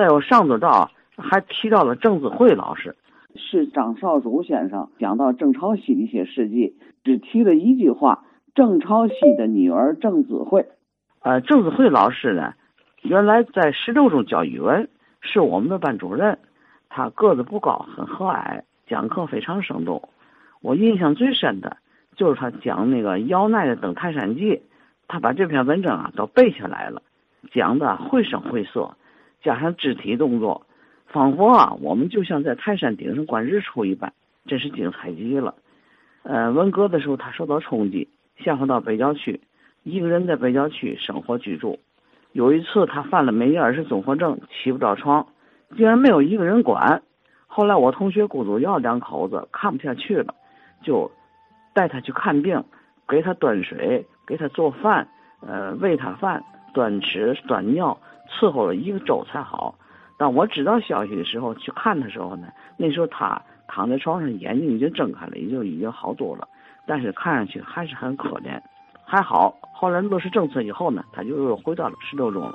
再有上座道还提到了郑子惠老师，是张少祖先生讲到郑朝熙的一些事迹，只提了一句话：郑朝熙的女儿郑子惠。呃，郑子惠老师呢，原来在十六中教语文，是我们的班主任。他个子不高，很和蔼，讲课非常生动。我印象最深的就是他讲那个姚鼐的《登泰山记》，他把这篇文章啊都背下来了，讲的绘声绘色，加上肢体动作，仿佛啊我们就像在泰山顶上观日出一般，真是精彩极了。呃，文革的时候他受到冲击，下放到北郊区，一个人在北郊区生活居住。有一次他犯了梅尼尔氏综合症，起不着床。竟然没有一个人管，后来我同学顾祖耀两口子看不下去了，就带他去看病，给他端水，给他做饭，呃，喂他饭，端吃端尿，伺候了一个周才好。当我知道消息的时候，去看的时候呢，那时候他躺在床上，眼睛已经睁开了，也就已经好多了，但是看上去还是很可怜。还好，后来落实政策以后呢，他就又回到了十六中了。